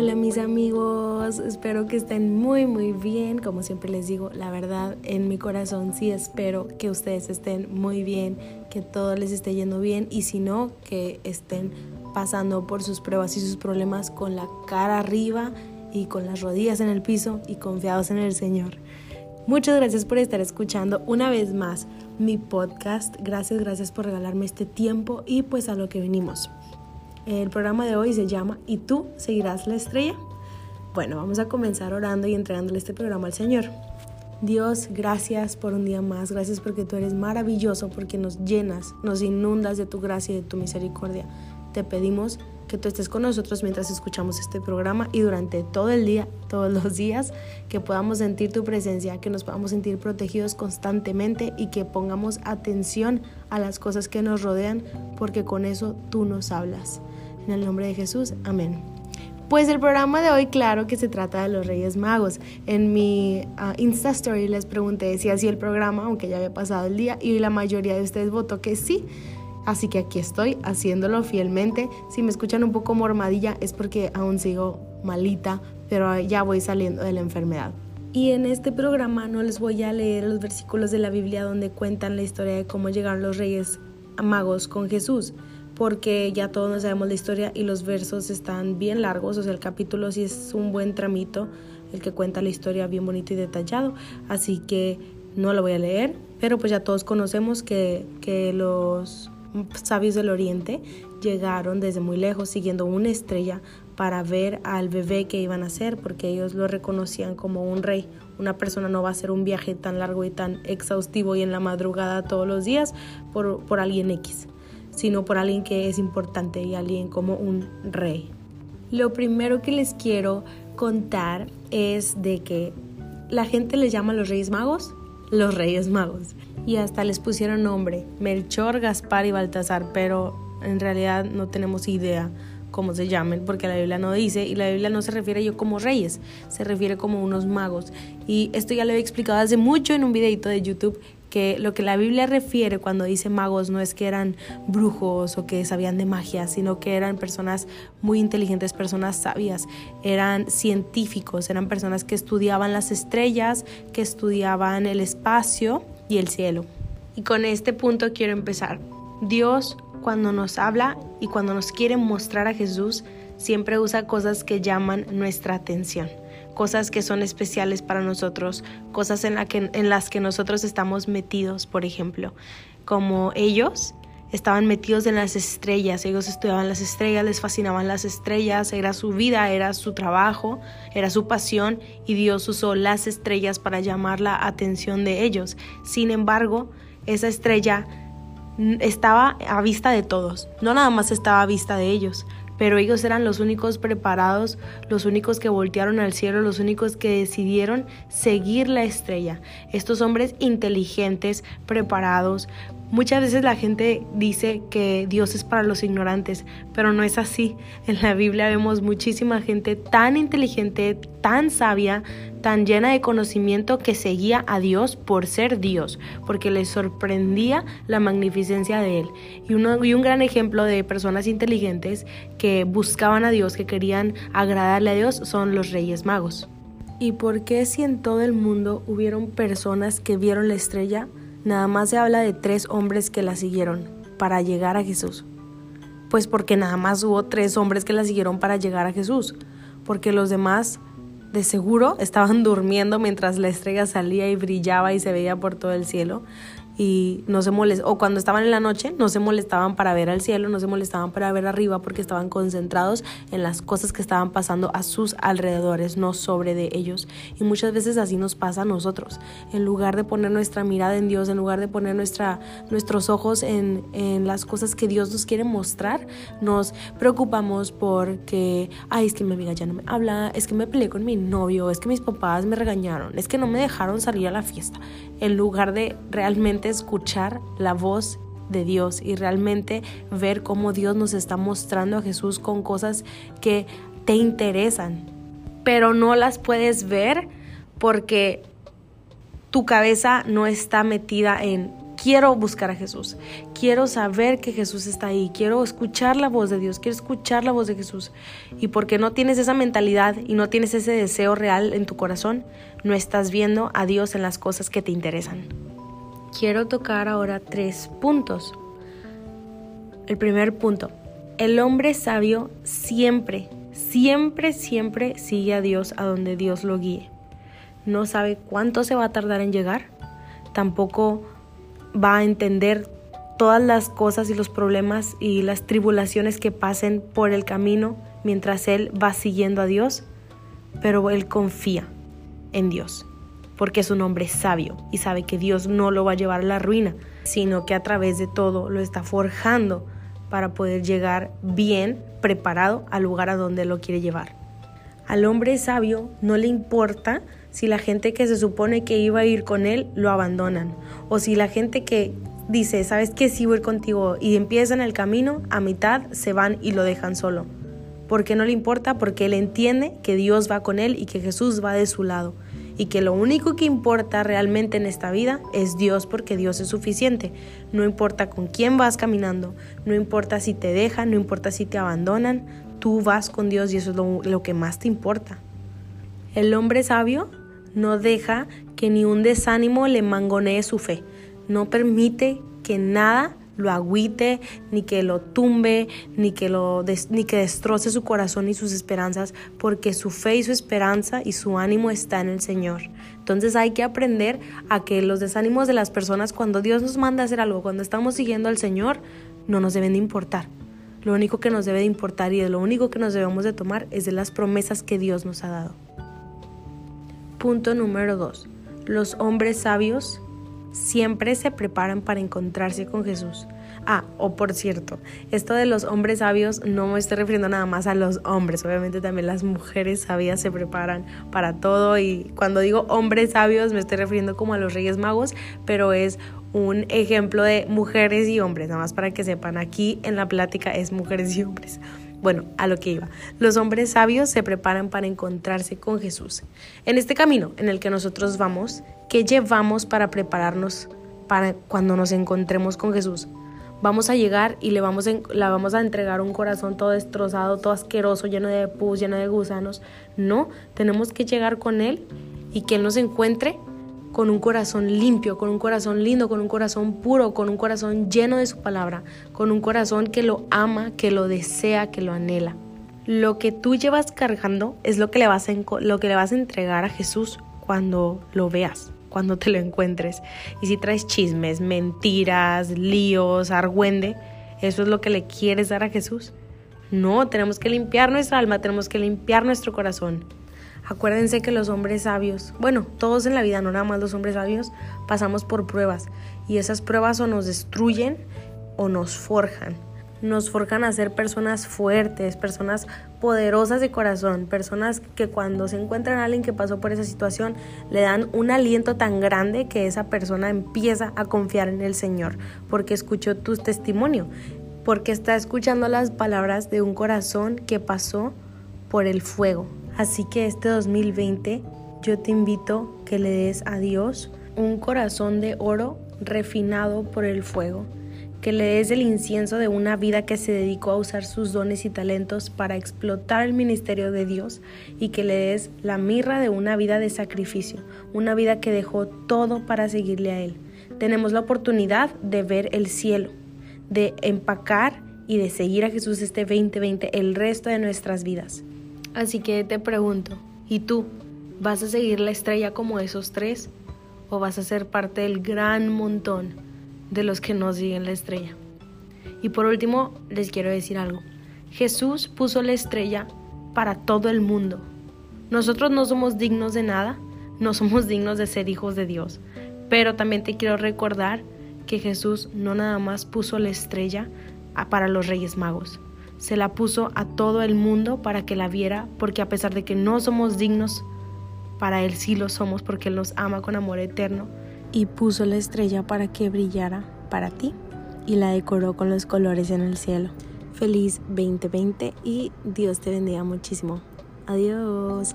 Hola mis amigos, espero que estén muy muy bien. Como siempre les digo, la verdad en mi corazón sí espero que ustedes estén muy bien, que todo les esté yendo bien y si no, que estén pasando por sus pruebas y sus problemas con la cara arriba y con las rodillas en el piso y confiados en el Señor. Muchas gracias por estar escuchando una vez más mi podcast. Gracias, gracias por regalarme este tiempo y pues a lo que venimos. El programa de hoy se llama ¿Y tú seguirás la estrella? Bueno, vamos a comenzar orando y entregándole este programa al Señor. Dios, gracias por un día más, gracias porque tú eres maravilloso, porque nos llenas, nos inundas de tu gracia y de tu misericordia. Te pedimos que tú estés con nosotros mientras escuchamos este programa y durante todo el día, todos los días, que podamos sentir tu presencia, que nos podamos sentir protegidos constantemente y que pongamos atención a las cosas que nos rodean, porque con eso tú nos hablas. En el nombre de Jesús, amén. Pues el programa de hoy, claro que se trata de los Reyes Magos. En mi uh, Insta Story les pregunté si hacía el programa, aunque ya había pasado el día, y la mayoría de ustedes votó que sí. Así que aquí estoy haciéndolo fielmente. Si me escuchan un poco mormadilla es porque aún sigo malita, pero ya voy saliendo de la enfermedad. Y en este programa no les voy a leer los versículos de la Biblia donde cuentan la historia de cómo llegaron los reyes magos con Jesús, porque ya todos nos sabemos la historia y los versos están bien largos, o sea, el capítulo sí es un buen tramito, el que cuenta la historia bien bonito y detallado, así que no lo voy a leer, pero pues ya todos conocemos que, que los sabios del oriente llegaron desde muy lejos siguiendo una estrella para ver al bebé que iban a hacer porque ellos lo reconocían como un rey. Una persona no va a hacer un viaje tan largo y tan exhaustivo y en la madrugada todos los días por, por alguien X, sino por alguien que es importante y alguien como un rey. Lo primero que les quiero contar es de que la gente les llama a los reyes magos los reyes magos y hasta les pusieron nombre, Melchor, Gaspar y Baltasar, pero en realidad no tenemos idea cómo se llamen, porque la Biblia no dice, y la Biblia no se refiere a ellos como reyes, se refiere como unos magos. Y esto ya lo he explicado hace mucho en un videito de YouTube, que lo que la Biblia refiere cuando dice magos no es que eran brujos o que sabían de magia, sino que eran personas muy inteligentes, personas sabias, eran científicos, eran personas que estudiaban las estrellas, que estudiaban el espacio y el cielo. Y con este punto quiero empezar. Dios cuando nos habla y cuando nos quiere mostrar a Jesús, siempre usa cosas que llaman nuestra atención, cosas que son especiales para nosotros, cosas en, en las que nosotros estamos metidos, por ejemplo, como ellos estaban metidos en las estrellas, ellos estudiaban las estrellas, les fascinaban las estrellas, era su vida, era su trabajo, era su pasión y Dios usó las estrellas para llamar la atención de ellos. Sin embargo, esa estrella estaba a vista de todos, no nada más estaba a vista de ellos, pero ellos eran los únicos preparados, los únicos que voltearon al cielo, los únicos que decidieron seguir la estrella. Estos hombres inteligentes, preparados, Muchas veces la gente dice que Dios es para los ignorantes, pero no es así. En la Biblia vemos muchísima gente tan inteligente, tan sabia, tan llena de conocimiento que seguía a Dios por ser Dios, porque les sorprendía la magnificencia de Él. Y, uno, y un gran ejemplo de personas inteligentes que buscaban a Dios, que querían agradarle a Dios, son los reyes magos. ¿Y por qué si en todo el mundo hubieron personas que vieron la estrella? Nada más se habla de tres hombres que la siguieron para llegar a Jesús. Pues porque nada más hubo tres hombres que la siguieron para llegar a Jesús. Porque los demás de seguro estaban durmiendo mientras la estrella salía y brillaba y se veía por todo el cielo y no se o cuando estaban en la noche no se molestaban para ver al cielo, no se molestaban para ver arriba porque estaban concentrados en las cosas que estaban pasando a sus alrededores, no sobre de ellos. Y muchas veces así nos pasa a nosotros. En lugar de poner nuestra mirada en Dios, en lugar de poner nuestra, nuestros ojos en, en las cosas que Dios nos quiere mostrar, nos preocupamos porque, ay, es que mi amiga ya no me habla, es que me peleé con mi novio, es que mis papás me regañaron, es que no me dejaron salir a la fiesta, en lugar de realmente escuchar la voz de Dios y realmente ver cómo Dios nos está mostrando a Jesús con cosas que te interesan, pero no las puedes ver porque tu cabeza no está metida en quiero buscar a Jesús, quiero saber que Jesús está ahí, quiero escuchar la voz de Dios, quiero escuchar la voz de Jesús. Y porque no tienes esa mentalidad y no tienes ese deseo real en tu corazón, no estás viendo a Dios en las cosas que te interesan. Quiero tocar ahora tres puntos. El primer punto, el hombre sabio siempre, siempre, siempre sigue a Dios a donde Dios lo guíe. No sabe cuánto se va a tardar en llegar, tampoco va a entender todas las cosas y los problemas y las tribulaciones que pasen por el camino mientras él va siguiendo a Dios, pero él confía en Dios, porque es un hombre sabio y sabe que Dios no lo va a llevar a la ruina, sino que a través de todo lo está forjando para poder llegar bien preparado al lugar a donde lo quiere llevar. Al hombre sabio no le importa si la gente que se supone que iba a ir con él lo abandonan o si la gente que dice, ¿sabes qué? Sí voy contigo y empiezan el camino, a mitad se van y lo dejan solo. ¿Por qué no le importa? Porque él entiende que Dios va con él y que Jesús va de su lado. Y que lo único que importa realmente en esta vida es Dios porque Dios es suficiente. No importa con quién vas caminando, no importa si te dejan, no importa si te abandonan, tú vas con Dios y eso es lo, lo que más te importa. El hombre sabio no deja que ni un desánimo le mangonee su fe no permite que nada lo agüite, ni que lo tumbe, ni que, lo ni que destroce su corazón y sus esperanzas, porque su fe y su esperanza y su ánimo está en el Señor. Entonces hay que aprender a que los desánimos de las personas cuando Dios nos manda hacer algo, cuando estamos siguiendo al Señor, no nos deben de importar. Lo único que nos debe de importar y de lo único que nos debemos de tomar es de las promesas que Dios nos ha dado. Punto número 2. Los hombres sabios siempre se preparan para encontrarse con Jesús. Ah, o por cierto, esto de los hombres sabios no me estoy refiriendo nada más a los hombres, obviamente también las mujeres sabias se preparan para todo y cuando digo hombres sabios me estoy refiriendo como a los reyes magos, pero es un ejemplo de mujeres y hombres, nada más para que sepan, aquí en la plática es mujeres y hombres. Bueno, a lo que iba. Los hombres sabios se preparan para encontrarse con Jesús. En este camino en el que nosotros vamos, ¿qué llevamos para prepararnos para cuando nos encontremos con Jesús? Vamos a llegar y le vamos a, la vamos a entregar un corazón todo destrozado, todo asqueroso, lleno de pus, lleno de gusanos. No, tenemos que llegar con Él y que Él nos encuentre con un corazón limpio, con un corazón lindo, con un corazón puro, con un corazón lleno de su palabra, con un corazón que lo ama, que lo desea, que lo anhela. Lo que tú llevas cargando es lo que le vas a, lo que le vas a entregar a Jesús cuando lo veas, cuando te lo encuentres. Y si traes chismes, mentiras, líos, argüende, ¿eso es lo que le quieres dar a Jesús? No, tenemos que limpiar nuestra alma, tenemos que limpiar nuestro corazón. Acuérdense que los hombres sabios, bueno, todos en la vida, no nada más los hombres sabios, pasamos por pruebas y esas pruebas o nos destruyen o nos forjan. Nos forjan a ser personas fuertes, personas poderosas de corazón, personas que cuando se encuentran a alguien que pasó por esa situación le dan un aliento tan grande que esa persona empieza a confiar en el Señor porque escuchó tu testimonio, porque está escuchando las palabras de un corazón que pasó por el fuego, Así que este 2020 yo te invito que le des a Dios un corazón de oro refinado por el fuego, que le des el incienso de una vida que se dedicó a usar sus dones y talentos para explotar el ministerio de Dios y que le des la mirra de una vida de sacrificio, una vida que dejó todo para seguirle a Él. Tenemos la oportunidad de ver el cielo, de empacar y de seguir a Jesús este 2020 el resto de nuestras vidas. Así que te pregunto, ¿y tú vas a seguir la estrella como esos tres? ¿O vas a ser parte del gran montón de los que no siguen la estrella? Y por último, les quiero decir algo. Jesús puso la estrella para todo el mundo. Nosotros no somos dignos de nada, no somos dignos de ser hijos de Dios. Pero también te quiero recordar que Jesús no nada más puso la estrella para los reyes magos se la puso a todo el mundo para que la viera, porque a pesar de que no somos dignos, para Él sí lo somos porque Él nos ama con amor eterno y puso la estrella para que brillara para ti y la decoró con los colores en el cielo. Feliz 2020 y Dios te bendiga muchísimo. Adiós.